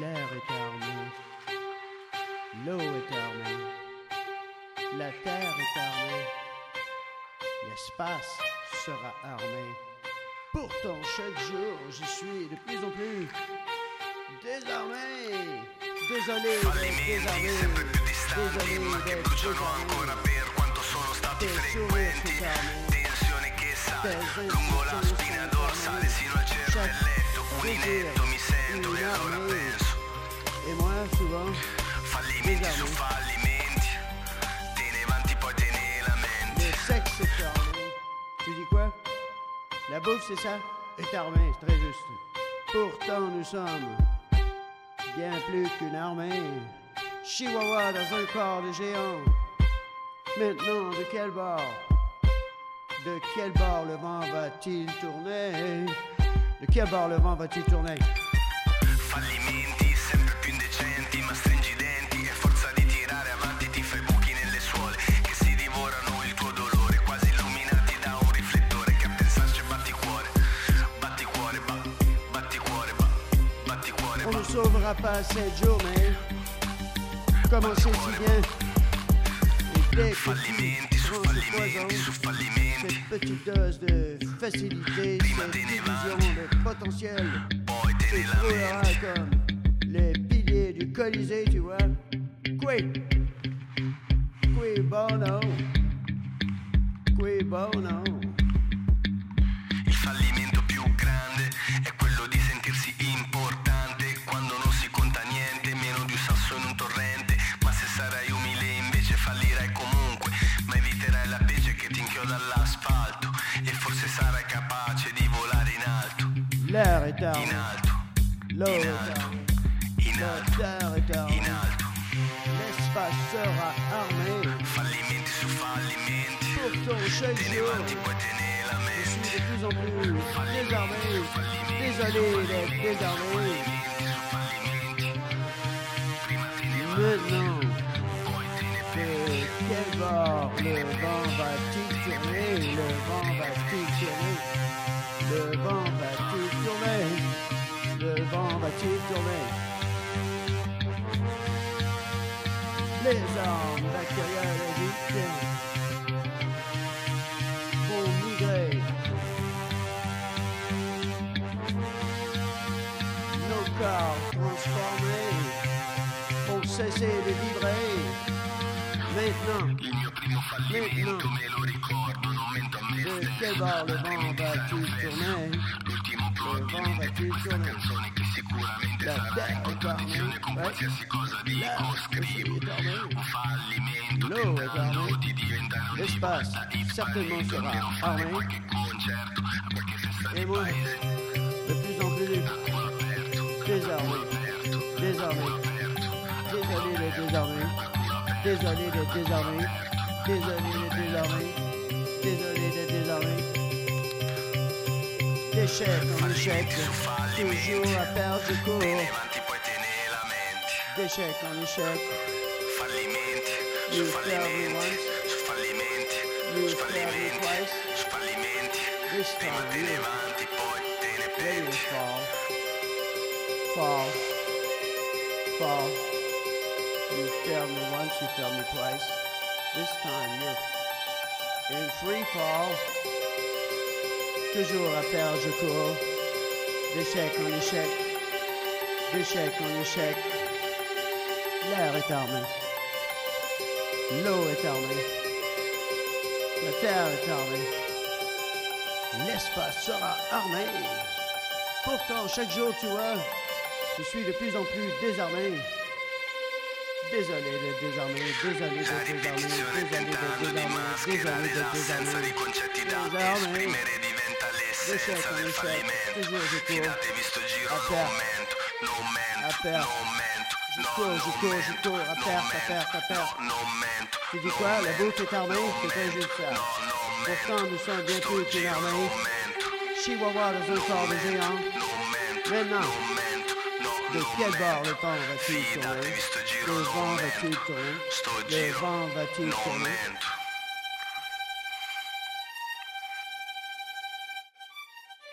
L'air est armé. L'eau est armée. La terre est armée. L'espace sera armé. Pourtant, chaque jour, je suis de plus en plus désarmé. Désolé désarmé. Désolé d'être désarmé. Armés. Tensione che sale Tes lungo la spina dorsale sino al cervelletto Chaque Uninetto Et moi, souvent, le sexe est armé. Tu dis quoi? La bouffe, c'est ça? Est armée, c'est très juste. Pourtant, nous sommes bien plus qu'une armée. Chihuahua dans un corps de géant. Maintenant, de quel bord? De quel bord le vent va-t-il tourner? De quel bord le vent va-t-il tourner? Fallimenti sempre più indecenti ma stringi i denti E forza di tirare avanti ti fai buchi nelle suole Che si divorano il tuo dolore Quasi illuminati da un riflettore Che a pensarci batti cuore Batti cuore, ba, batti cuore, ba, batti cuore, On ba ne sauvera pas cette journée. Si bien. Et dès que Fallimenti su fallimenti su fallimenti. Cette petite dose de facilité, Prima cette te ne illusion de potentiel, Trouveras lamenti comme les piliers du Colisée, tu vois. Qui Qui bono Qui bono Il fallimento più grande è quello di sentirsi importante quando non si conta niente, meno di un sasso in un torrente. Ma se sarai umile invece fallirai comunque, ma eviterai la pece che ti inchioda all'asfalto. E forse sarai capace di volare in alto, L'air est in alto, in est alto. l'espace sera armé. Pourtant, chaque jour, je suis de plus en plus désarmé. Désolé d'être désarmé. Maintenant, de quel bord le vent va-t-il tourner? Le vent Les armes bactériologiques vont migrer. Nos corps transformés vont cesser de vibrer. Maintenant, me de va-t-il tourner Le vent va-t-il tourner sicuramente in est contraddizione con qualsiasi cosa dico scrivo. Un fallimento tentando di diventare un divatta almeno fare qualche concerto a de plus en plus aperto, désarmé. aperto, Désarmé. Désarmé. Désolé d'être désarmé. Désolé d'être désarmé. Désolé échec, toujours à te ne cours. vanti poi te ne lamenti. D'échec en échec, Fallimenti, su You failed me fallimenti, su fallimenti, You su failed me fallimenti, su fallimenti. This Prima time te ne vanti, poi te ne penti. fall. Fall. Fall. You failed me once, you failed me twice. This time you're in free fall. Toujours à je cours. D'échec en échec. D'échec en échec. L'air est armé. L'eau est armée. La terre est armée. L'espace sera armé. Pourtant, chaque jour, tu vois, je suis de plus en plus désarmé. Désolé d'être désarmé, désolé désarmé, ripetizione désolé désarmé, mascherare désolé d'être l'assenza no, no, non mento, Tu dis quoi La bouffe est armée C'est juste ça. Pourtant, nous sommes bien plus qu'une armée. Chihuahua dans un corps de géant. Maintenant, de quel bord le temps va-t-il tourner Le vent va-t-il tourner Le vent va-t-il tourner